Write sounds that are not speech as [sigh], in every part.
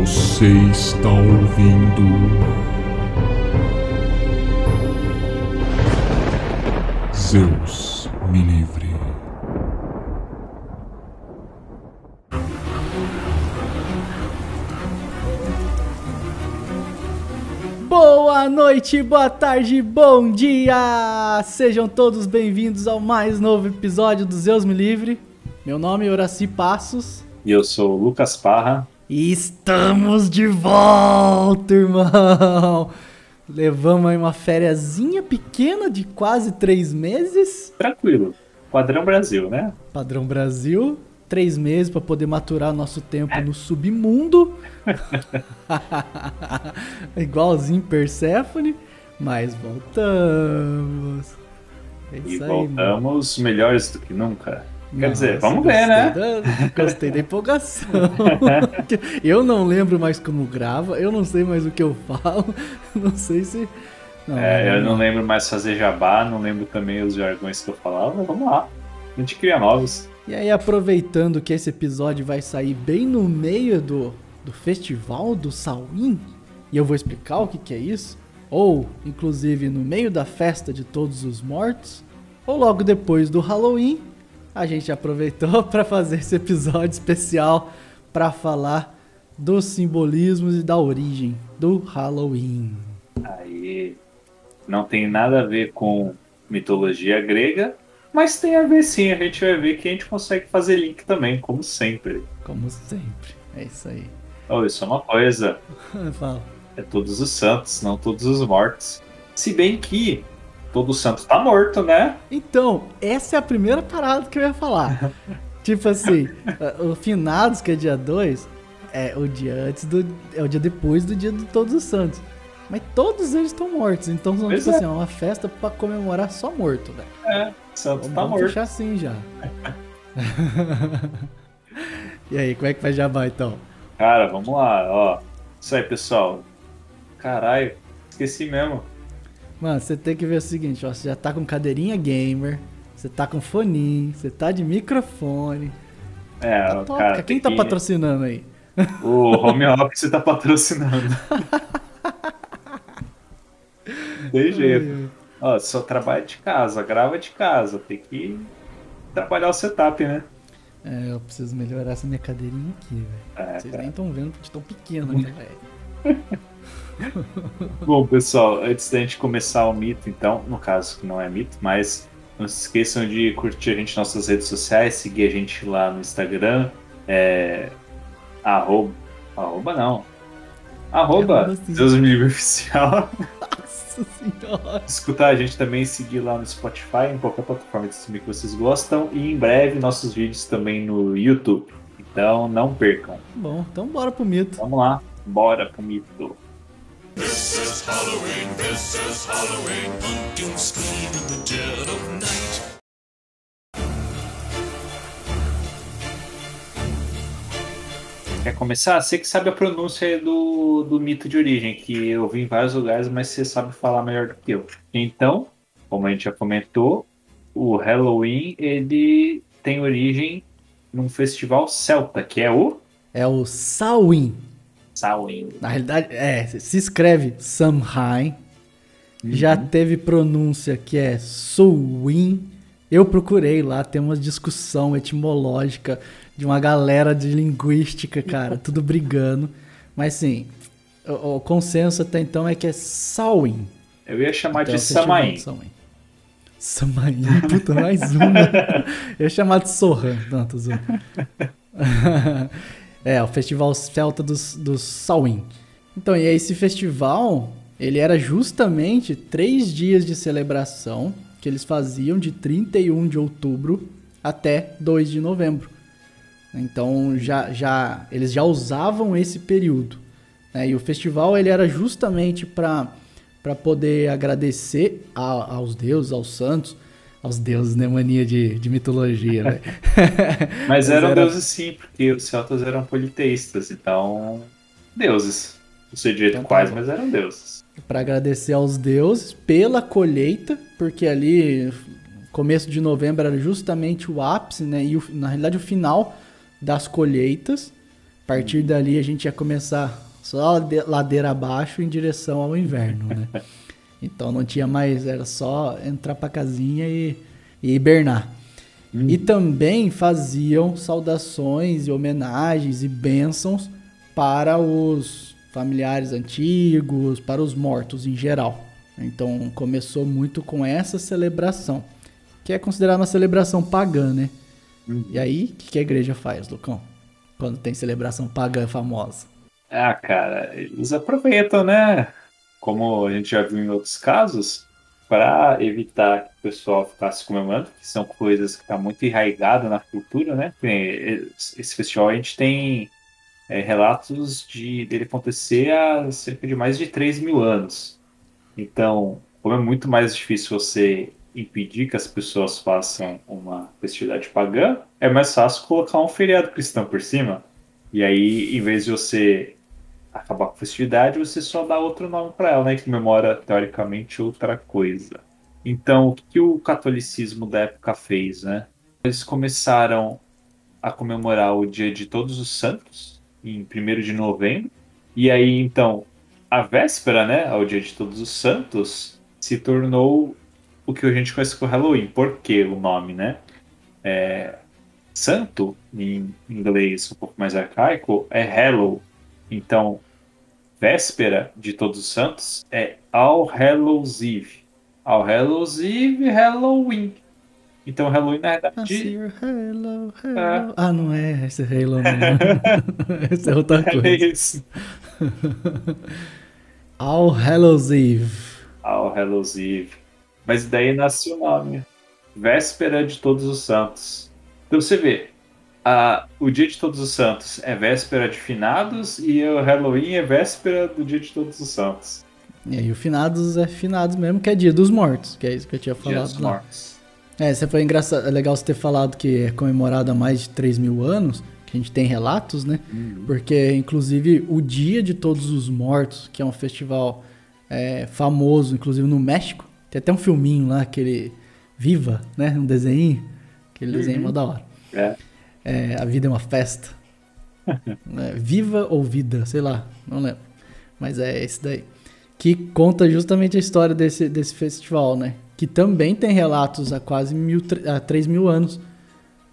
Você está ouvindo. Zeus me livre. Boa noite, boa tarde, bom dia! Sejam todos bem-vindos ao mais novo episódio do Zeus Me Livre. Meu nome é Horaci Passos E eu sou o Lucas Parra. E estamos de volta, irmão! Levamos aí uma fériazinha pequena de quase três meses, Tranquilo. Padrão Brasil, né? padrão Brasil. Três meses para poder maturar nosso tempo no submundo. [laughs] Igualzinho Persephone, mas voltamos. É E aí, mano. voltamos melhores do que nunca. Quer dizer, Nossa, vamos ver, né? gostei da- gostei da empolgação. [laughs] eu não lembro mais como grava, eu não sei mais o que eu falo, [laughs] não sei se. Não, É, eu não lembro mais fazer jabá, não lembro também os jargões que eu falava. Vamos lá. A gente cria novos. E aí, aproveitando que esse episódio vai sair bem no meio do, do festival do Samhain, e eu vou explicar o que, que é isso, ou inclusive no meio da festa de todos os mortos, ou logo depois do Halloween, a gente aproveitou [laughs] para fazer esse episódio especial para falar dos simbolismos e da origem do Halloween. Aí não tem nada a ver com mitologia grega, mas tem a ver sim. A gente vai ver que a gente consegue fazer link também, como sempre. Como sempre. É isso aí. Oh, isso é uma coisa. [laughs] Fala. É todos os santos, não todos os mortos. Se bem que todo santo tá morto, né? Então, essa é a primeira parada que eu ia falar. [laughs] tipo assim, o finados, que é dia 2, é o dia antes do. É o dia depois do dia de Todos os Santos. Mas todos eles estão mortos. Então, são, tipo é. assim, é uma festa pra comemorar só morto, velho. É, santo Vamos, tá vamos morto. fechar assim já. [laughs] e aí, como é que faz jabá então? Cara, vamos lá, ó. Isso aí, pessoal. Caralho, esqueci mesmo. Mano, você tem que ver o seguinte, ó. Você já tá com cadeirinha gamer, você tá com foninho, você tá de microfone. É, Tá top, cara. Quem tá que- patrocinando aí? O home office tá patrocinando. [laughs] Tem jeito. Ó, só trabalha de casa, grava de casa. Tem que trabalhar o setup, né? É, eu preciso melhorar essa minha cadeirinha aqui, velho. É, Vocês cara. nem estão vendo porque tão pequena, né, [laughs] velho? [laughs] Bom, pessoal, antes da gente começar o mito, então, no caso que não é mito, mas não se esqueçam de curtir a gente nas nossas redes sociais, seguir a gente lá no Instagram, é, arroba, arroba não, arroba, sim. Deus me livre oficial, [laughs] [laughs] Nossa senhora. escutar a gente também, seguir lá no Spotify, em qualquer plataforma de streaming que vocês gostam, e em breve nossos vídeos também no YouTube, então não percam. Bom, então bora pro mito. Vamos lá, bora pro mito. This is Halloween, this is Halloween. Pumpkins scream in the dead of night. Quer começar? Você que sabe a pronúncia do, do mito de origem, que eu vi em vários lugares, mas você sabe falar melhor do que eu. Então, como a gente já comentou, o Halloween ele tem origem num festival celta, que é o É o Samhain. Samhain. Na realidade, é, se escreve Samhain. Já teve pronúncia que é Suin. Eu procurei lá, tem uma discussão etimológica de uma galera de linguística, cara, tudo brigando. Mas sim, o, o consenso até então é que é Samhain. Eu ia chamar Então, de Samain. Samhain, [laughs] puta, mais uma. Eu ia chamar de Sohan. Não, tô zoando. [laughs] é, o festival celta dos, dos Samhain. Então, e esse festival, ele era justamente três dias de celebração que eles faziam de 31 de outubro até 2 de novembro. Então, já, já eles já usavam esse período. né? E o festival ele era justamente para poder agradecer a- aos deuses, aos santos, aos deuses, né? Mania de, de mitologia, né? [laughs] Mas eram era- deuses sim, porque os celtas eram politeístas, então. Deuses. Não sei direito Então tá quais, bom. mas eram deuses. para agradecer aos deuses pela colheita, porque ali começo de novembro era justamente o ápice, né? E o- na realidade o final das colheitas. A partir dali a gente ia começar só de- ladeira abaixo em direção ao inverno, né? [laughs] Então não tinha mais, era só entrar pra casinha e, e hibernar. E também faziam saudações e homenagens e bênçãos para os familiares antigos, para os mortos em geral. Então começou muito com essa celebração, que é considerada uma celebração pagã, né? E aí, o que, que a igreja faz, Lucão? Quando tem celebração pagã famosa? Ah, cara, eles aproveitam, né? Como a gente já viu em outros casos, para evitar que o pessoal ficasse comemorando, que são coisas que estão muito enraigadas na cultura, né? Tem- Esse festival a gente tem é, relatos de dele acontecer há cerca de mais de 3 mil anos. Então, como é muito mais difícil você impedir que as pessoas façam uma festividade pagã, é mais fácil colocar um feriado cristão por cima. E aí, em vez de você acabar com a festividade, você só dá outro nome para ela, né? Que comemora, teoricamente, outra coisa. Então, o que o catolicismo da época fez, né? Eles começaram a comemorar o Dia de Todos os Santos, em 1 de novembro. E aí, então, a véspera, né, ao Dia de Todos os Santos, se tornou o que a gente conhece como Halloween. Por que o nome, né? É, santo, em inglês um pouco mais arcaico, é Hallow. Então, véspera de Todos os Santos é All Hallows Eve. All Hallows Eve, Halloween. Então, Halloween, na verdade, Halo, Halo. É. Ah, não é esse Halo, não. [laughs] esse é outra é coisa. isso. [laughs] All Hallows Eve. All Hallows Eve. Mas daí nasce o nome. Véspera de Todos os Santos. Então você vê, a, o dia de Todos os Santos é véspera de finados e o Halloween é véspera do dia de Todos os Santos. E aí o finados é finados mesmo, que é dia dos mortos, que é isso que eu tinha Dia falado dos lá. Mortos. É, você foi engraçado, é legal você ter falado que é comemorado há mais de 3 mil anos, que a gente tem relatos, né? Porque, inclusive, o Dia de Todos os Mortos, que é um festival é, famoso, inclusive no México, tem até um filminho lá, aquele Viva, né? Um desenho, aquele desenho mó da hora. É. É, a vida é uma festa. [laughs] É, viva ou vida, sei lá, não lembro. Mas é esse daí. Que conta justamente a história desse, desse festival, né? Que também tem relatos há quase mil, há 3 mil anos.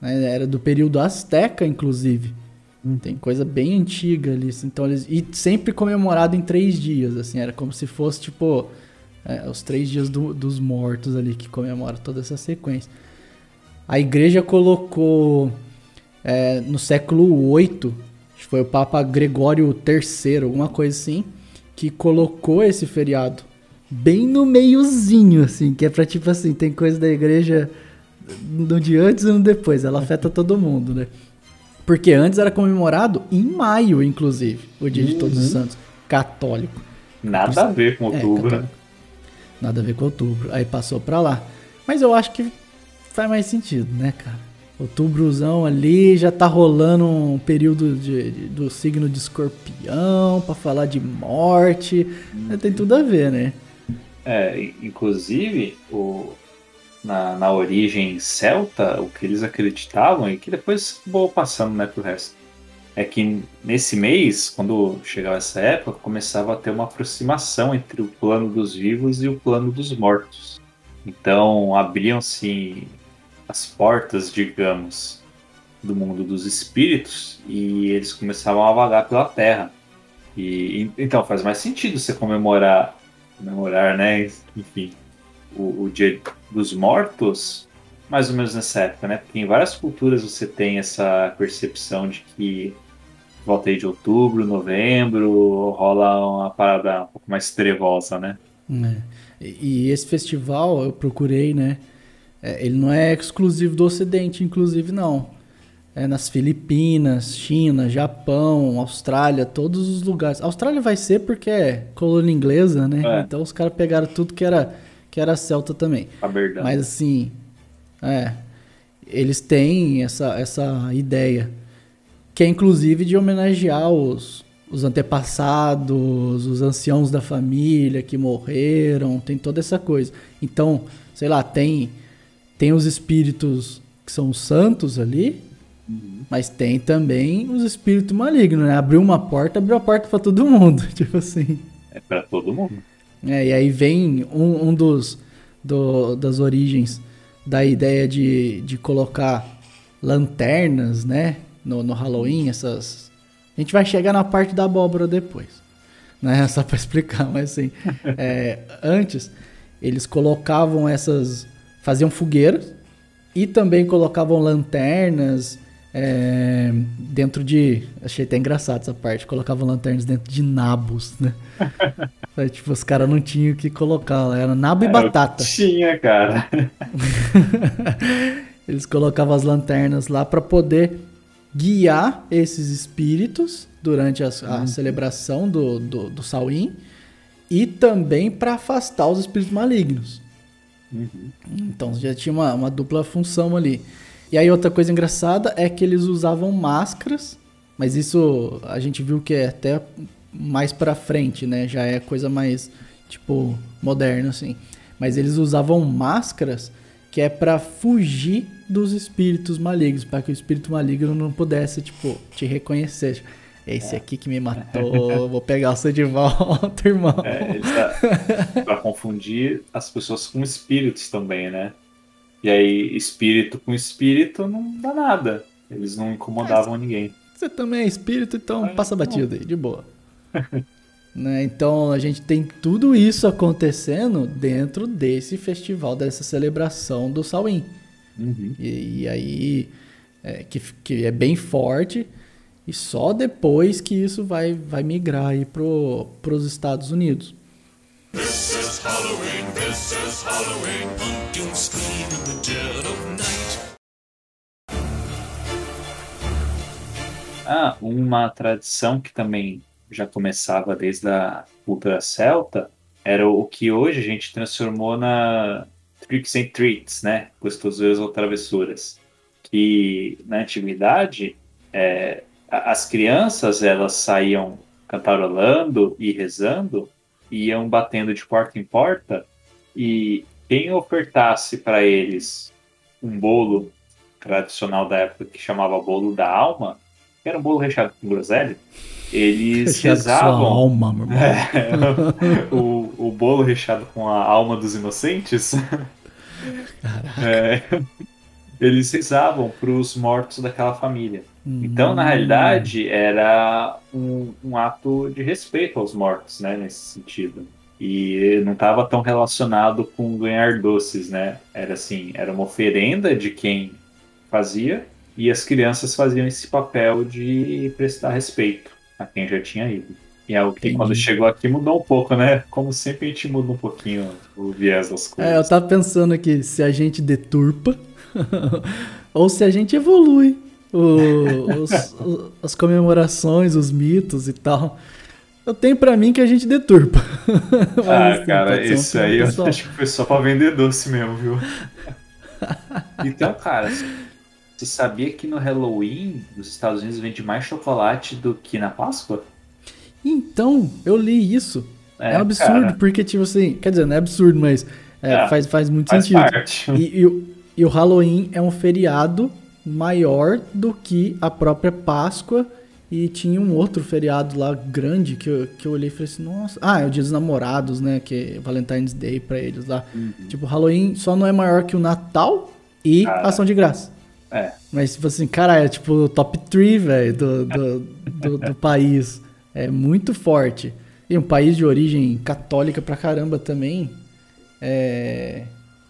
né? Era do período azteca, inclusive. Tem coisa bem antiga ali. assim. Então, eles, e sempre comemorado em três dias, assim. Era como se fosse, tipo, é, os três dias do- dos mortos ali que comemora toda essa sequência. A igreja colocou é, no século VIII, foi o Papa Gregório III, alguma coisa assim, que colocou esse feriado bem no meiozinho, assim, que é pra tipo assim, tem coisa da igreja no dia antes e no depois, ela afeta todo mundo, né? Porque antes era comemorado em maio, inclusive, o dia de Todos os Santos, católico. Nada a ver com É, outubro. né? católico. Nada a ver com outubro. Aí passou pra lá. Mas eu acho que faz mais sentido, né, cara? Outubrozão ali já tá rolando um período de, de- do signo de escorpião pra falar de morte. Tem tudo a ver, né? É, inclusive, o, na, na origem celta, o que eles acreditavam e que depois acabou passando né, pro resto, é que nesse mês, quando chegava essa época, começava a ter uma aproximação entre o plano dos vivos e o plano dos mortos. Então abriam-se as portas, digamos, do mundo dos espíritos e eles começavam a vagar pela Terra. E e- então faz mais sentido você comemorar, comemorar, né? Enfim, o, o Dia dos Mortos, mais ou menos nessa época, né? Porque em várias culturas você tem essa percepção de que volta aí de outubro, novembro, rola uma parada um pouco mais trevosa, né? É. E, esse festival, eu procurei, né? É, ele não é exclusivo do Ocidente, inclusive, não. É nas Filipinas, China, Japão, Austrália, todos os lugares. A Austrália vai ser porque é colônia inglesa, né? É. Então os caras pegaram tudo que era, que era celta também. A verdade. Mas assim, é, eles têm essa, essa ideia, que é inclusive de homenagear os, os antepassados, os anciãos da família que morreram, tem toda essa coisa. Então, sei lá, tem, tem os espíritos que são os santos ali, Mas tem também os espíritos malignos, né? Abriu uma porta, abriu a porta pra todo mundo. [laughs] Tipo assim. É pra todo mundo. É, e aí vem um, um dos do- das origens da ideia de, de colocar lanternas, né? No, no Halloween, essas. A gente vai chegar na parte da abóbora depois. Né? [laughs] Só pra explicar, mas assim. é, antes, eles colocavam essas. Faziam fogueiras e também colocavam lanternas é, dentro de. Achei até engraçado essa parte. Colocavam lanternas dentro de nabos, né? [laughs] Tipo, os caras não tinham o que colocar lá. Era nabo e batata. Tinha, cara. [laughs] Eles colocavam as lanternas lá pra poder guiar esses espíritos durante as- a, celebração do, do, do Samhain e também pra afastar os espíritos malignos. Então já tinha uma, uma dupla função ali. E aí outra coisa engraçada é que eles usavam máscaras, mas isso a gente viu que é até mais pra frente, né? Já é coisa mais tipo moderna assim. Mas eles usavam máscaras que é pra fugir dos espíritos malignos, para que o espírito maligno não pudesse tipo te reconhecer. Esse aqui que me matou, vou pegar você de volta, irmão. É, tá, [laughs] pra confundir as pessoas com espíritos também, né? E aí, espírito com espírito não dá nada. Eles não incomodavam ninguém. Você também é espírito, então Ah, passa não. batido aí, de boa. [laughs] Né, Então a gente tem tudo isso acontecendo dentro desse festival, dessa celebração do Samhain. Uhum. E, e aí, é, que, que é bem forte, e só depois que isso vai, vai migrar aí pro, pros Estados Unidos. This is Halloween, this is Halloween. Pumpkins in the dead of night. Ah, uma tradição que também já começava desde a cultura celta era o que hoje a gente transformou na tricks and treats, né? Gostoseiras ou travessuras. Que na antiguidade é, as crianças elas saíam cantarolando e rezando, iam batendo de porta em porta e quem ofertasse para eles um bolo tradicional da época que chamava bolo da alma, que era um bolo recheado com groselha, eles Fechado sua rezavam alma, meu irmão. [laughs] o, o bolo recheado com a alma dos inocentes. É, eles rezavam para os mortos daquela família. Então, na realidade, era um, um ato de respeito aos mortos, né, nesse sentido. E não estava tão relacionado com ganhar doces, né? Era assim, era uma oferenda de quem fazia e as crianças faziam esse papel de prestar respeito a quem já tinha ido. E é o que quando chegou aqui mudou um pouco, né? Como sempre a gente muda um pouquinho o viés das coisas. É, eu tava pensando aqui se a gente deturpa ou se a gente evolui o- os- o- as comemorações, os mitos e tal. Eu tenho pra mim que a gente deturpa. [laughs] Ah, assim, cara, tema aí eu pessoal. acho que foi só pra vender doce mesmo, viu? [laughs] então, cara, você sabia que no Halloween nos Estados Unidos vende mais chocolate do que na Páscoa? Então, eu li isso. É, um absurdo, cara, porque, tipo assim, quer dizer, não é absurdo, mas é, É, faz, faz muito faz sentido. parte. E, e e o Halloween é um feriado maior do que a própria Páscoa. E tinha um outro feriado lá grande que eu, que eu olhei e falei assim, nossa. Ah, é o Dia dos Namorados, né? Que é Valentine's Day pra eles lá. Uhum. Tipo, o Halloween só não é maior que o Natal e Cara. Ação de Graça. É, Mas, tipo assim, cara, é tipo o top 3, velho, do, do, do, do país. É muito forte. E um país de origem católica pra caramba também. É.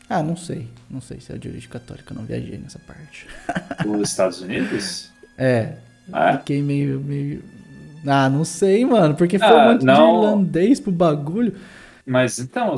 Ah, não sei. Não sei se é de origem católica, eu não viajei nessa parte. [laughs] os Estados Unidos? É. Ah, Fiquei meio, meio. Ah, não sei, mano. Porque foi Ah, um monte de não. irlandês pro bagulho. mas então,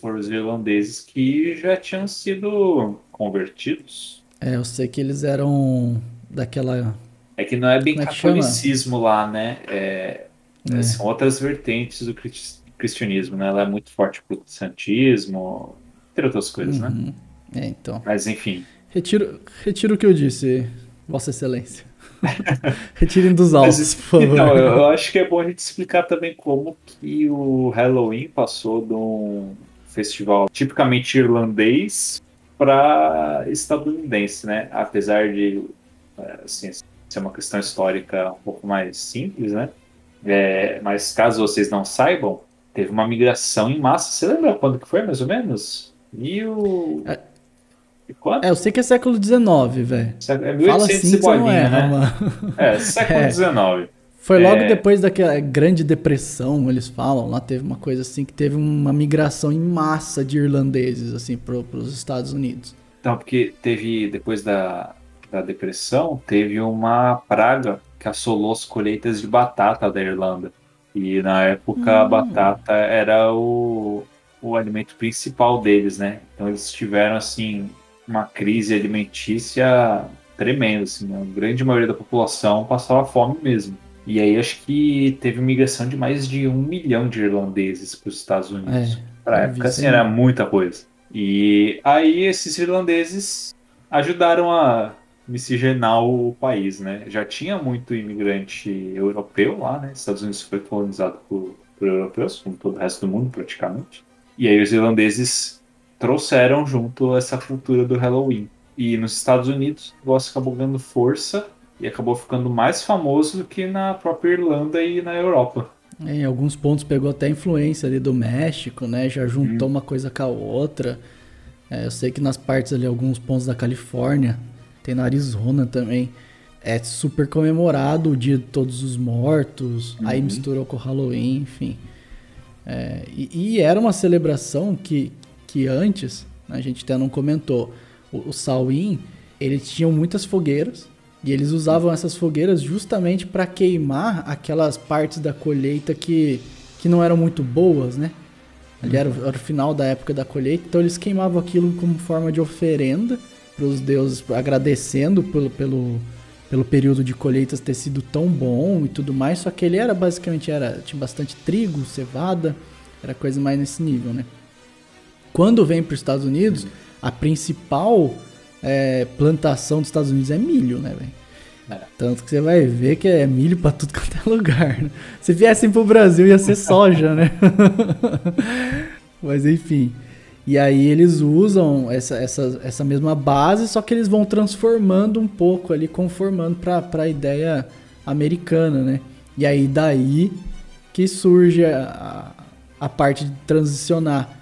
foram os irlandeses que já tinham sido convertidos. É, eu sei que eles eram daquela. É que não é bem Como é catolicismo lá, né? É, É. São outras vertentes do cris- cristianismo, né? Ela é muito forte pro protestantismo, entre outras coisas, né? É, então. Mas enfim, Retiro, retiro o que eu disse, Vossa Excelência. [laughs] Retirem dos Mas, autos, por favor. então, eu, eu acho que é bom a gente explicar também como que o Halloween passou de um festival tipicamente irlandês para estadunidense, né? Apesar de é, assim, é uma questão histórica um pouco mais simples, né? É, mas caso vocês não saibam, teve uma migração em massa. Você lembra quando que foi, mais ou menos? Mil... É. Quanto? É, eu sei que é século XIX, velho. É Fala 1800 assim e que você não bolinha, erra, né? mano. É, século [laughs] É. XIX. Foi logo É. depois daquela grande depressão, eles falam, lá teve uma coisa assim, que teve uma migração em massa de irlandeses, assim, pro, pros Estados Unidos. Então, porque teve, depois da, da depressão, teve uma praga que assolou as colheitas de batata da Irlanda. E na época a Hum. batata era o, o alimento principal deles, né? Então eles tiveram, assim, uma crise alimentícia tremenda, assim. A grande maioria da população passava fome mesmo. E aí acho que teve migração de mais de um milhão de irlandeses para os Estados Unidos. É, vi época, assim, era muita coisa. E aí esses irlandeses ajudaram a miscigenar o país, né? Já tinha muito imigrante europeu lá, né? Estados Unidos foi colonizado por, por europeus, como todo o resto do mundo praticamente. E aí os irlandeses trouxeram junto essa cultura do Halloween. E nos Estados Unidos o negócio acabou ganhando força e acabou ficando mais famoso do que na própria Irlanda e na Europa. É, Em alguns pontos pegou até influência ali do México, né? Já juntou Uhum. uma coisa com a outra. É, eu sei que nas partes ali, alguns pontos da Califórnia, tem na Arizona também, é super comemorado o dia de todos os mortos, aí Uhum. misturou com o Halloween, enfim. É, e, e era uma celebração que, que antes, né, a gente até não comentou, o, o Samhain, eles tinham muitas fogueiras, e eles usavam essas fogueiras justamente para queimar aquelas partes da colheita que, que não eram muito boas, né? Ali era, o- era o final da época da colheita, então eles queimavam aquilo como forma de oferenda para os deuses, agradecendo pelo, pelo, pelo período de colheitas ter sido tão bom e tudo mais. Só que ele era basicamente era tinha bastante trigo, cevada, era coisa mais nesse nível, né? Quando vem para os Estados Unidos, a principal é, plantação dos Estados Unidos é milho, né, velho? É. Tanto que você vai ver que é milho pra tudo quanto é lugar. Né? Se viessem pro Brasil ia ser soja, né? [laughs] Mas enfim. E aí eles usam essa, essa, essa mesma base, só que eles vão transformando um pouco ali, conformando pra, pra ideia americana, né? E aí daí que surge a, a parte de transicionar.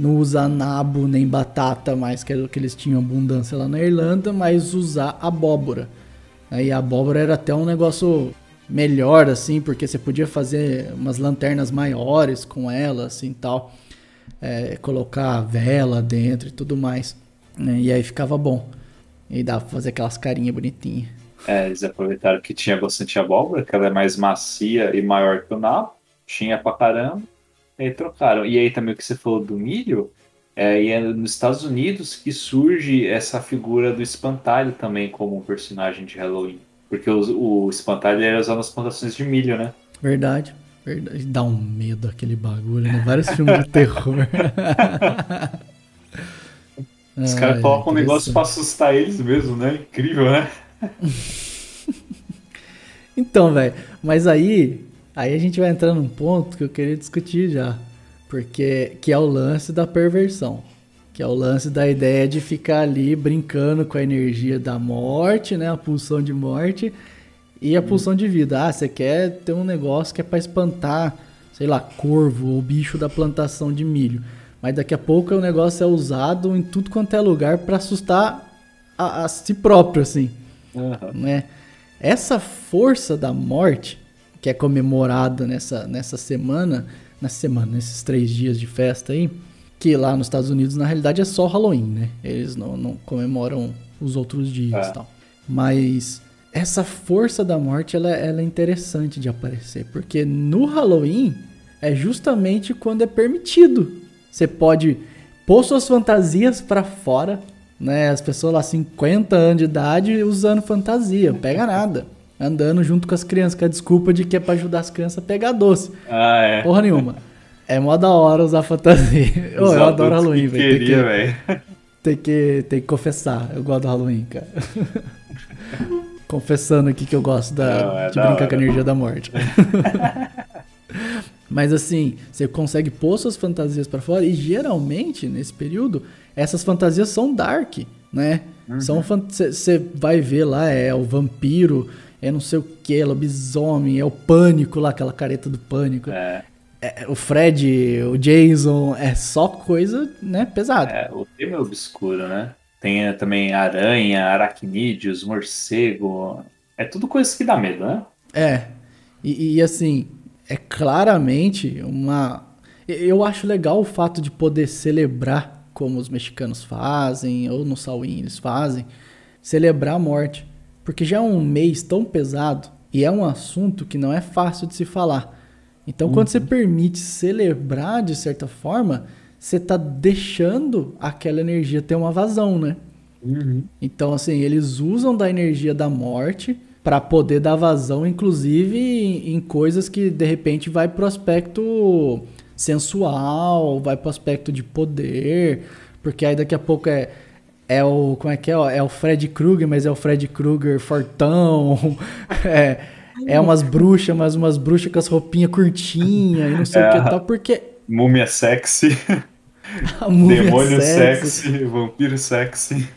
Não usar nabo nem batata mais, que era o que eles tinham abundância lá na Irlanda, mas usar abóbora. Aí a abóbora era até um negócio melhor, assim, porque você podia fazer umas lanternas maiores com ela, assim, tal. É, colocar vela dentro e tudo mais. né? E aí ficava bom. E dava pra fazer aquelas carinhas bonitinhas. É, eles aproveitaram que tinha bastante abóbora, que ela é mais macia e maior que o nabo, tinha pra caramba, aí trocaram. E aí também o que você falou do milho, é, e é nos Estados Unidos que surge essa figura do espantalho também como personagem de Halloween. Porque o, o espantalho era usado nas plantações de milho, né? Verdade. Verdade. Dá um medo aquele bagulho, né? Vários filmes de terror. [laughs] Os caras Ai, colocam um negócio pra assustar eles mesmo, né? Incrível, né? [laughs] Então, velho, mas aí, aí a gente vai entrar num ponto que eu queria discutir já, porque que é o lance da perversão, que é o lance da ideia de ficar ali brincando com a energia da morte, né, a pulsão de morte e a pulsão de vida. Ah, você quer ter um negócio que é pra espantar, sei lá, corvo ou bicho da plantação de milho. Mas daqui a pouco o negócio é usado em tudo quanto é lugar pra assustar a, a si próprio, assim Aham. né? Essa força da morte, que é comemorada nessa, nessa semana, nessa semana, nesses três dias de festa aí, que lá nos Estados Unidos na realidade é só Halloween, né? Eles não, não comemoram os outros dias É. e tal. Mas essa força da morte ela, ela é interessante de aparecer, porque no Halloween é justamente quando é permitido. Você pode pôr suas fantasias pra fora, né? As pessoas lá 50 anos de idade usando fantasia, pega nada. Andando junto com as crianças, com a desculpa de que é pra ajudar as crianças a pegar doce. Ah, é. Porra nenhuma. É mó da hora usar fantasia. [laughs] Ô, eu adoro Halloween, velho. Queria, que, velho. tem, que, tem que confessar. Eu gosto do Halloween, cara. [laughs] Confessando aqui que eu gosto da, Não, é de da brincar hora. com a energia da morte. [laughs] Mas assim, você consegue pôr suas fantasias pra fora e geralmente nesse período essas fantasias são dark, né? São Você vai ver lá, é o vampiro, é não sei o que, lobisomem, é o pânico lá, aquela careta do pânico. É, É, o Fred, o Jason, é só coisa, né, pesada. é, o tema é obscuro, né? Tem eh, também aranha, aracnídeos, morcego. É tudo coisa que dá medo, né? É. E, e, assim, é claramente uma. Eu acho legal o fato de poder celebrar, como os mexicanos fazem, ou no Salween eles fazem, celebrar a morte. Porque já é um mês tão pesado e é um assunto que não é fácil de se falar. Então, quando você permite celebrar de certa forma, você tá deixando aquela energia ter uma vazão, né? Então, assim, eles usam da energia da morte para poder dar vazão, inclusive em, em coisas que de repente vai pro aspecto sensual, vai pro aspecto de poder, porque aí daqui a pouco é é o como é que é? É o Fred Krueger, mas é o Fred Krueger fortão. [laughs] É, é umas bruxas, mas umas bruxas com as roupinhas curtinhas e não sei o que É. tal, porque Múmia sexy, [laughs] múmia demônio sexy, sexy, vampiro sexy.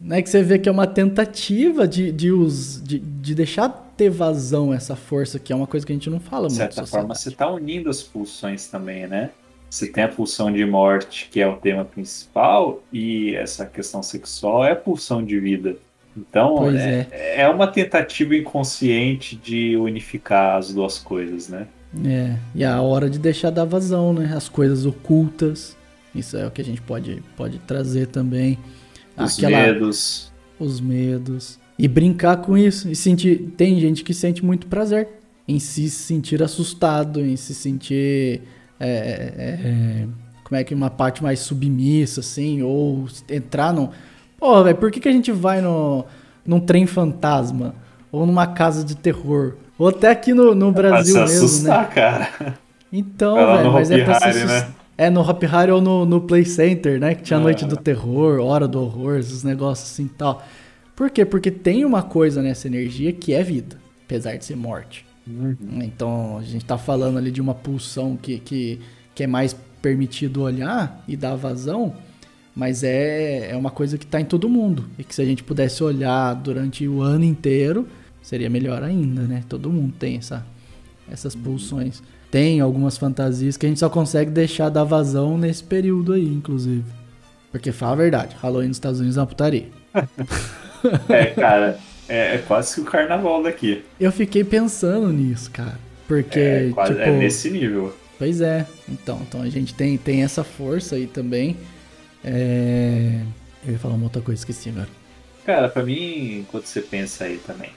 né, que você vê que é uma tentativa de, de, us, de, de deixar ter vazão essa força, que é uma coisa que a gente não fala De muito. certa na forma, você está unindo as pulsões também, né? Você tem a pulsão de morte, que é o tema principal, e essa questão sexual é a pulsão de vida. Então, Pois é, é uma tentativa inconsciente de unificar as duas coisas, né? É, e a hora de deixar dar vazão, né? As coisas ocultas. Isso é o que a gente pode, pode trazer também. Os Aquela, medos. os medos. E brincar com isso. E sentir. Tem gente que sente muito prazer em se sentir assustado, em se sentir. É, é, é, como é que uma parte mais submissa, assim, ou entrar num. Pô, velho, por que, que a gente vai no, num trem fantasma? Ou numa casa de terror? Ou até aqui no, no Pra Brasil se mesmo, né? cara. Então, velho, mas é pra se Hari, assustar. né? É, no Hop Hari ou no, no Play Center, né? Que tinha. Noite do Terror, Hora do Horror, esses negócios assim e tal. Por quê? Porque tem uma coisa nessa energia que é vida, apesar de ser morte. Uhum. Então, a gente tá falando ali de uma pulsão que, que, que é mais permitido olhar e dar vazão, mas é, é uma coisa que tá em todo mundo. E que se a gente pudesse olhar durante o ano inteiro, seria melhor ainda, né? Todo mundo tem essa, essas pulsões. Tem algumas fantasias que a gente só consegue deixar dar vazão nesse período aí, inclusive. Porque fala a verdade, Halloween nos Estados Unidos é uma putaria. [laughs] É, cara, é, é quase que o carnaval daqui. Eu fiquei pensando nisso, cara. Porque, É, quase, tipo, é nesse nível. Pois é, então, então a gente tem, tem essa força aí também. É... Eu ia falar uma outra coisa, esqueci agora. Cara, pra mim, enquanto você pensa aí também,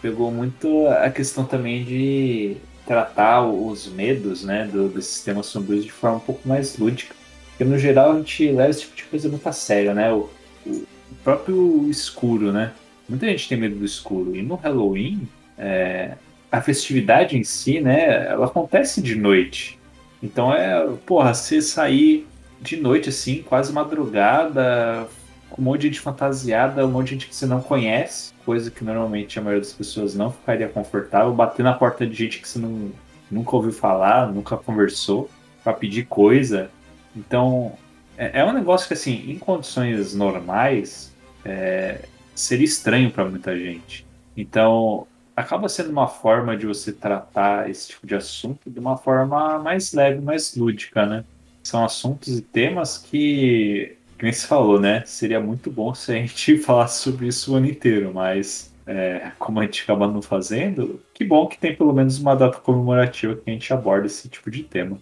pegou muito a questão também de tratar os medos, né, do, dos sistemas sombrios de forma um pouco mais lúdica. Porque no geral a gente leva esse tipo de coisa muito a sério, né? O, o próprio escuro, né? Muita gente tem medo do escuro. E no Halloween, é, a festividade em si, né, ela acontece de noite. Então é, porra, você sair de noite assim, quase madrugada, com um monte de gente fantasiada, um monte de gente que você não conhece, coisa que normalmente a maioria das pessoas não ficaria confortável, bater na porta de gente que você não, nunca ouviu falar, nunca conversou, pra pedir coisa. Então, é, é um negócio que, assim, em condições normais, é, seria estranho pra muita gente. Então, acaba sendo uma forma de você tratar esse tipo de assunto de uma forma mais leve, mais lúdica, né? São assuntos e temas que, que nem se falou, né? Seria muito bom se a gente [laughs] falasse sobre isso o ano inteiro, mas é, como a gente acaba não fazendo, que bom que tem pelo menos uma data comemorativa que a gente aborda esse tipo de tema.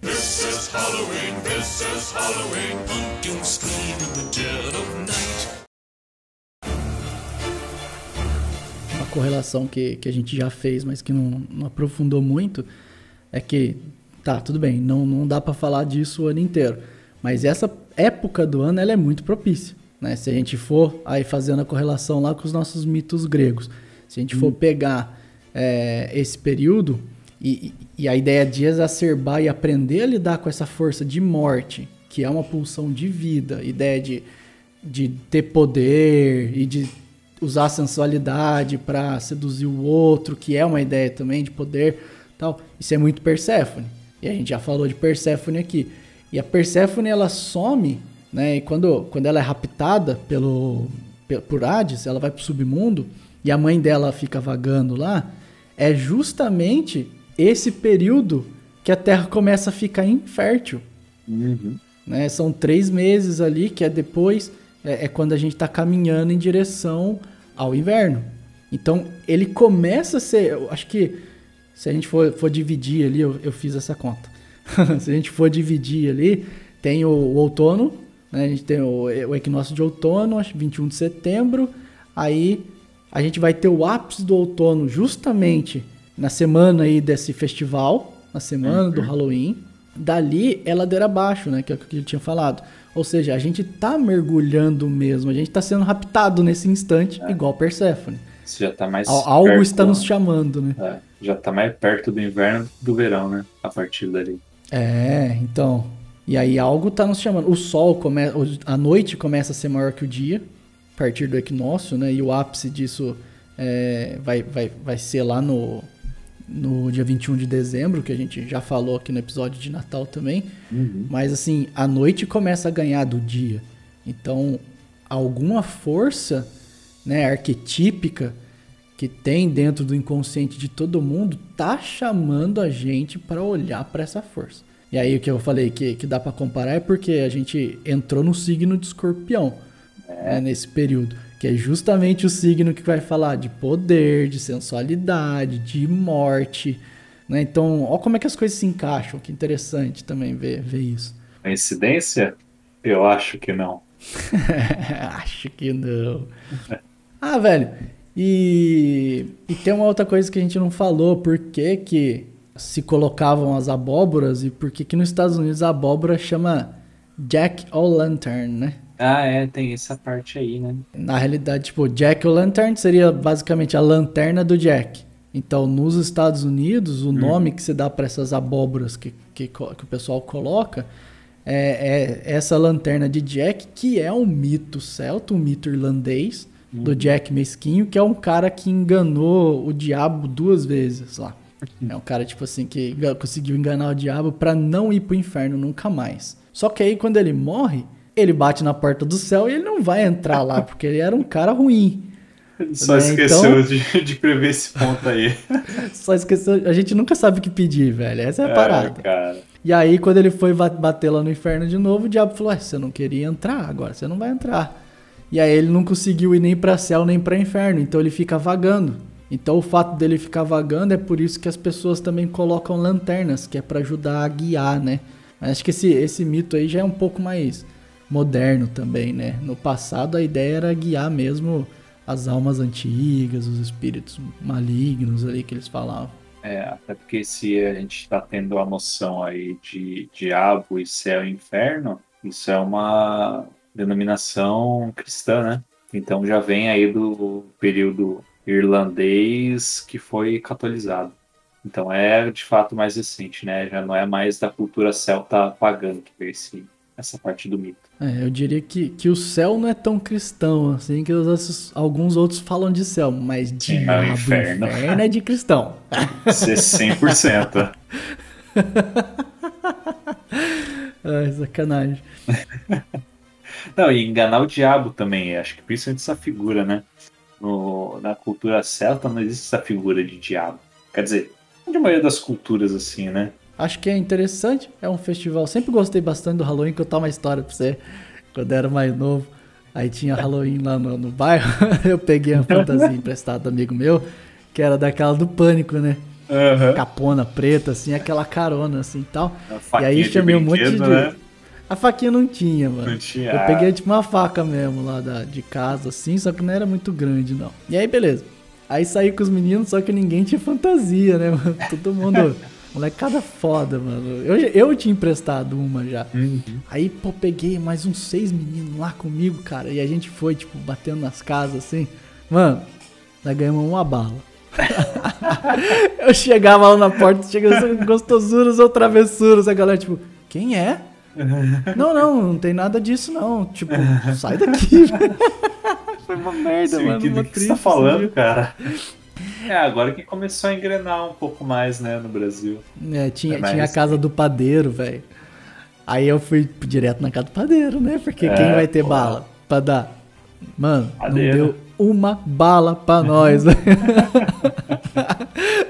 This is Halloween, this is Halloween. Pumpkins scream in the correlação que, que a gente já fez, mas que não, não aprofundou muito, é que, tá, tudo bem, não, não dá pra falar disso o ano inteiro. Mas essa época do ano, ela é muito propícia. Né? Se a gente for aí fazendo a correlação lá com os nossos mitos gregos, se a gente for pegar é, esse período e, e a ideia de exacerbar e aprender a lidar com essa força de morte, que é uma pulsão de vida, ideia de, de ter poder e de usar a sensualidade para seduzir o outro, que é uma ideia também de poder, tal. Isso é muito Perséfone. E a gente já falou de Perséfone aqui. E a Perséfone ela some né? E quando, quando ela é raptada pelo, pe- por Hades, ela vai pro submundo e a mãe dela fica vagando lá, é justamente esse período que a Terra começa a ficar infértil. Uhum. né? São três meses ali, que é depois, é, é quando a gente está caminhando em direção ao inverno. Então, ele começa a ser, eu acho que se a gente for, for dividir ali, eu, eu fiz essa conta. [laughs] se a gente for dividir ali, tem o, o outono, né? A gente tem o, o equinócio de outono, acho que 21 de setembro, aí a gente vai ter o ápice do outono justamente na semana aí desse festival, na semana do Halloween. Dali é ladeira abaixo, né? Que é o que eu tinha falado. Ou seja, a gente tá mergulhando mesmo, a gente tá sendo raptado nesse instante, igual Perséfone. Você já tá mais. Al- Algo perto, está nos chamando, né? é, já tá mais perto do inverno do verão, né? A partir dali. É, então. E aí algo tá nos chamando. O sol começa. A noite começa a ser maior que o dia, a partir do equinócio, né? E o ápice disso é, vai, vai, vai ser lá no, no dia 21 de dezembro, que a gente já falou aqui no episódio de Natal também. Mas assim, a noite começa a ganhar do dia. Então, alguma força, né, arquetípica que tem dentro do inconsciente de todo mundo tá chamando a gente para olhar para essa força. E aí o que eu falei que, que dá para comparar é porque a gente entrou no signo de escorpião né, nesse período, que é justamente o signo que vai falar de poder, de sensualidade, de morte. Né? Então, ó como é que as coisas se encaixam, que interessante também ver, ver isso. Coincidência? Eu acho que não. [laughs] Acho que não. Ah, velho. E, e tem uma outra coisa que a gente não falou. Por que, que se colocavam as abóboras e por que, que nos Estados Unidos a abóbora chama Jack O'Lantern, né? Ah, é, tem essa parte aí, né? Na realidade, tipo, Jack O'Lantern seria basicamente a lanterna do Jack. Então, nos Estados Unidos, o nome que se dá para essas abóboras que, que, que o pessoal coloca é, é essa lanterna de Jack, que é um mito celta, um mito irlandês, do Jack Mesquinho, que é um cara que enganou o diabo duas vezes lá. É um cara, tipo assim, que conseguiu enganar o diabo pra não ir pro inferno nunca mais. Só que aí, quando ele morre, ele bate na porta do céu e ele não vai entrar lá, [laughs] porque ele era um cara ruim. Só Né, esqueceu então- de, de prever esse ponto aí. [laughs] Só esqueceu. A gente nunca sabe o que pedir, velho. Essa é a É, parada. cara. E aí, quando ele foi ba- bater lá no inferno de novo, o diabo falou: "Ué, você não queria entrar, agora você não vai entrar. E aí ele não conseguiu ir nem pra céu nem pra inferno, então ele fica vagando. Então o fato dele ficar vagando é por isso que as pessoas também colocam lanternas, que é pra ajudar a guiar, né? Mas acho que esse, esse mito aí já é um pouco mais moderno também, né? No passado a ideia era guiar mesmo as almas antigas, os espíritos malignos ali que eles falavam. É, até porque se a gente está tendo a noção aí de diabo e céu e inferno, isso é uma denominação cristã, né? Então já vem aí do período irlandês que foi catolizado. Então é de fato mais recente, né? Já não é mais da cultura celta pagã que veio esse, essa parte do mito. É, eu diria que, que o céu não é tão cristão assim que os alguns outros falam de céu, mas diabo, mas o inferno. inferno. é de cristão. Isso é 100%. [laughs] Ai, sacanagem. Não, e enganar o diabo também, acho que principalmente essa figura, né? No, na cultura celta não existe essa figura de diabo. Quer dizer, de maioria das culturas assim, né? Acho que é interessante, é um festival. Sempre gostei bastante do Halloween, contar uma história pra você. Quando eu era mais novo, aí tinha Halloween lá no, no bairro. [laughs] eu peguei uma fantasia emprestada do amigo meu, que era daquela do pânico, né? Capona preta, assim, aquela carona, assim e tal. E aí chamei um monte de. né? A faquinha não tinha, mano. Não tinha. Eu peguei tipo uma faca mesmo lá da, de casa, assim, só que não era muito grande, não. E aí, beleza. Aí saí com os meninos, só que ninguém tinha fantasia, né, mano? Todo mundo. [laughs] Molecada foda, mano. Eu, eu tinha emprestado uma já. Uhum. Aí, pô, peguei mais uns seis meninos lá comigo, cara. E a gente foi, tipo, batendo nas casas assim. Mano, nós ganhamos uma bala. [laughs] eu chegava lá na porta, chegava gostosuras ou travessuras. A galera, tipo, quem é? [laughs] Não, não, não tem nada disso, não. Tipo, sai daqui. [laughs] Foi uma merda, Sim, mano. que, uma do que você tá falando, assim. cara? É, agora que começou a engrenar um pouco mais, né, no Brasil. É, tinha, É mais tinha a casa do padeiro, velho. Aí eu fui direto na casa do padeiro, né? Porque quem É, vai ter pô. bala pra dar? Mano, Padeiro. não deu uma bala pra [laughs] nós. [laughs]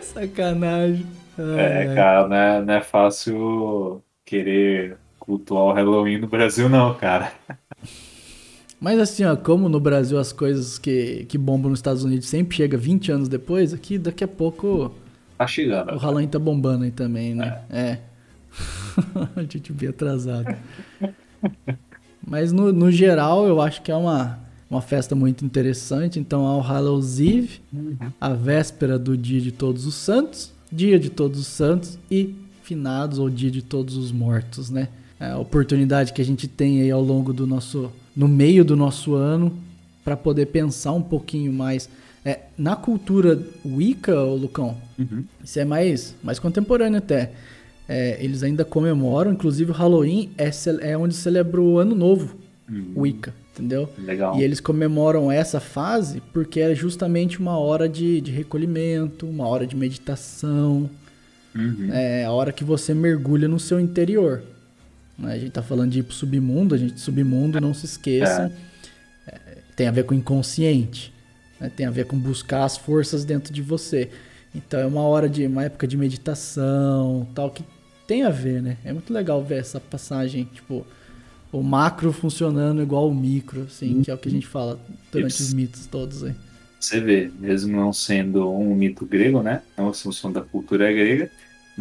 Sacanagem. Ai, É, cara, não é, não é fácil querer cultuar o Halloween no Brasil, não, cara. Mas assim, ó, como no Brasil as coisas que, que bombam nos Estados Unidos sempre chega 20 anos depois, aqui daqui a pouco Tá chegando. o Halloween tá bombando aí também, né? É. [laughs] a gente bem atrasado. Mas no, no geral eu acho que é uma, uma festa muito interessante. Então há o Hallows Eve, a véspera do dia de todos os santos, dia de todos os santos e finados ou dia de todos os mortos, né? É a oportunidade que a gente tem aí ao longo do nosso, no meio do nosso ano, para poder pensar um pouquinho mais. É, na cultura Wicca, Lucão, Uhum. isso é mais, mais contemporâneo até. É, eles ainda comemoram, inclusive o Halloween é, é onde celebra o Ano Novo, Hum, Wicca, entendeu? Legal. E eles comemoram essa fase porque é justamente uma hora de, de recolhimento, uma hora de meditação, Uhum. é a hora que você mergulha no seu interior. Né? A gente tá falando de ir pro submundo, a gente submundo, não se esqueçam, é, tem a ver com inconsciente, né? tem a ver com buscar as forças dentro de você. Então é uma hora de uma época de meditação, tal que tem a ver, né? É muito legal ver essa passagem, tipo, o macro funcionando igual o micro, assim, que é o que a gente fala durante Isso. os mitos todos aí. Você vê, mesmo não sendo um mito grego, né? Não a função da cultura grega,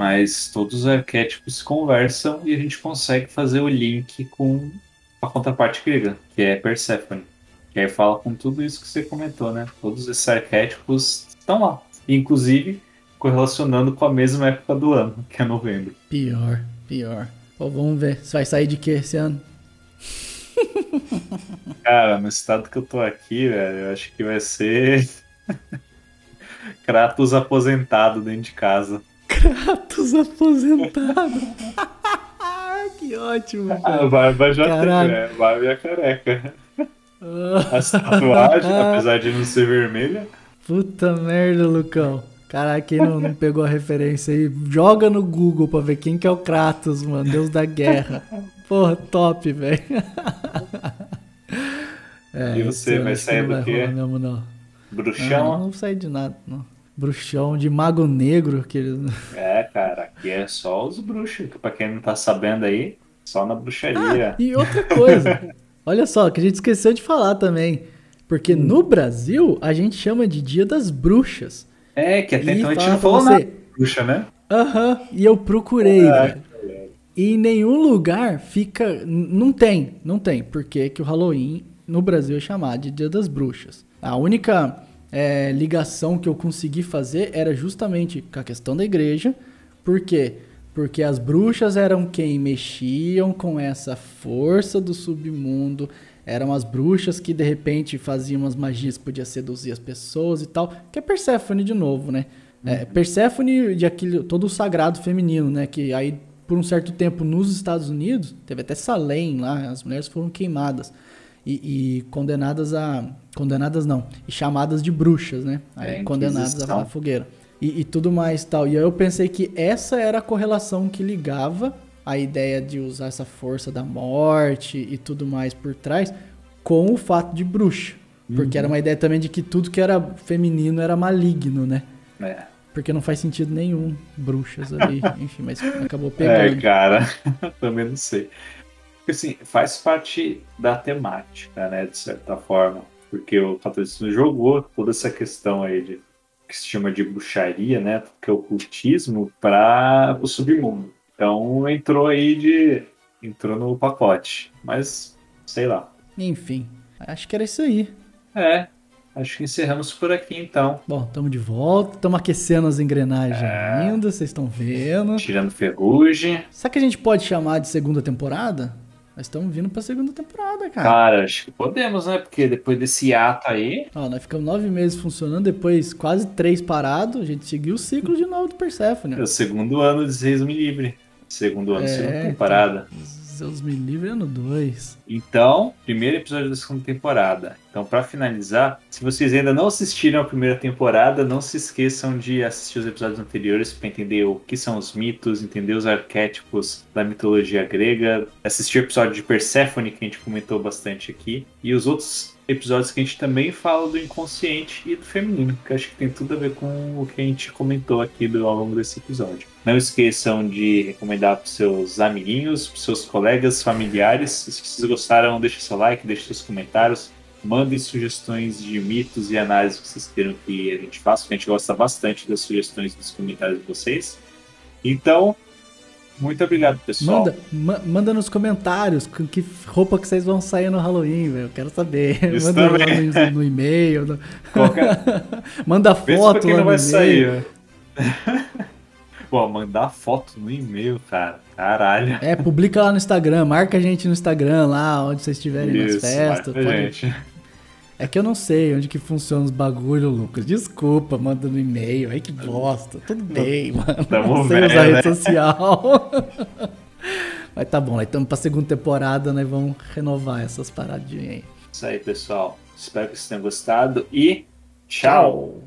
mas todos os arquétipos conversam e a gente consegue fazer o link com a contraparte grega, que é Perséfone. Que aí fala com tudo isso que você comentou, né? Todos esses arquétipos estão lá. Inclusive, correlacionando com a mesma época do ano, que é novembro. Pior, pior. Pô, vamos ver se vai sair de que esse ano? Cara, no estado que eu tô aqui, velho, eu acho que vai ser [laughs] Kratos aposentado dentro de casa. Kratos aposentado. [laughs] que ótimo, A cara. barba já Caralho. tem, né? Barba a careca. Ah, [laughs] As tatuagens, apesar de não ser vermelha, Puta merda, Lucão. Caraca, quem não, não pegou a referência aí, joga no Google pra ver quem que é o Kratos, mano. Deus da guerra. Porra, top, velho. [laughs] É, E você, vai sair do quê? mesmo, não. Não, bruxão. não sair de nada, não. Bruxão de mago negro, que eles... É, cara, aqui é só os bruxos. Que pra quem não tá sabendo aí, só na bruxaria. E outra coisa, [laughs] olha só, que a gente esqueceu de falar também. Porque no Brasil, a gente chama de Dia das Bruxas. É, que até então a gente não falou você- nada bruxa, né? Aham, e eu procurei, Ah, velho. E em nenhum lugar fica. Não tem, não tem. Porque que o Halloween no Brasil é chamado de Dia das Bruxas. A única é, ligação que eu consegui fazer era justamente com a questão da igreja. Por quê? Porque as bruxas eram quem mexiam com essa força do submundo. Eram as bruxas que de repente faziam umas magias que podia seduzir as pessoas e tal. Que é Perséfone de novo, né? É, Perséfone de aquele, todo o sagrado feminino, né? Que aí, por um certo tempo, nos Estados Unidos, teve até Salem lá, as mulheres foram queimadas e, e condenadas a. Condenadas não, e chamadas de bruxas, né? Aí, É, condenadas à fogueira. E, e tudo mais tal. E aí eu pensei que essa era a correlação que ligava a ideia de usar essa força da morte e tudo mais por trás com o fato de bruxa. Porque era uma ideia também de que tudo que era feminino era maligno, né? É. Porque não faz sentido nenhum bruxas ali, [laughs] enfim, mas acabou É, pegando. cara, [laughs] também não sei. Porque assim, faz parte da temática, né, de certa forma. Porque o catolicismo jogou toda essa questão aí de que se chama de bruxaria, né, que é o ocultismo, para o submundo. Então entrou aí de. entrou no pacote. Mas, sei lá. Enfim, acho que era isso aí. É, acho que encerramos por aqui então. Bom, estamos de volta, estamos aquecendo as engrenagens É. ainda, vocês estão vendo. Tirando ferrugem. Sabe que a gente pode chamar de segunda temporada? Nós estamos vindo pra segunda temporada, cara. Cara, acho que podemos, né? Porque depois desse ato aí. Ó, nós ficamos nove meses funcionando, depois quase três parados, a gente seguiu o ciclo de novo do Persephone. É o segundo ano de Seis Me Livre. Segundo ano, É, segunda então. temporada. Deus me livre ano 2. Então, primeiro episódio da segunda temporada. Então, para finalizar, se vocês ainda não assistiram a primeira temporada, não se esqueçam de assistir os episódios anteriores para entender o que são os mitos, entender os arquétipos da mitologia grega, assistir o episódio de Perséfone que a gente comentou bastante aqui e os outros episódios que a gente também fala do inconsciente e do feminino, que acho que tem tudo a ver com o que a gente comentou aqui do, ao longo desse episódio. Não esqueçam de recomendar para seus amiguinhos, para seus colegas, familiares. Se vocês gostaram, deixe seu like, deixe seus comentários. Mandem sugestões de mitos e análises que vocês queiram que a gente faça, porque a gente gosta bastante das sugestões dos comentários de vocês. Então, muito obrigado, pessoal. Manda, ma- manda nos comentários com que roupa que vocês vão sair no Halloween, velho. Eu quero saber. Isso manda também. no, no e-mail. no- Qualquer... [laughs] Manda foto pra quem não no vai sair. [laughs] Pô, mandar foto no e-mail, cara. Caralho. É, publica lá no Instagram, marca a gente no Instagram lá, onde vocês estiverem nas Isso, festas. marca pode- gente. É que eu não sei onde que funciona os bagulho, Lucas. Desculpa, manda no e-mail. Ai, que bosta. Tudo bem, mano. Tamo não sei velho, usar né? rede social. [laughs] Mas tá bom, aí estamos pra segunda temporada, né? Vamos renovar essas paradinhas aí. Isso aí, pessoal. Espero que vocês tenham gostado e tchau.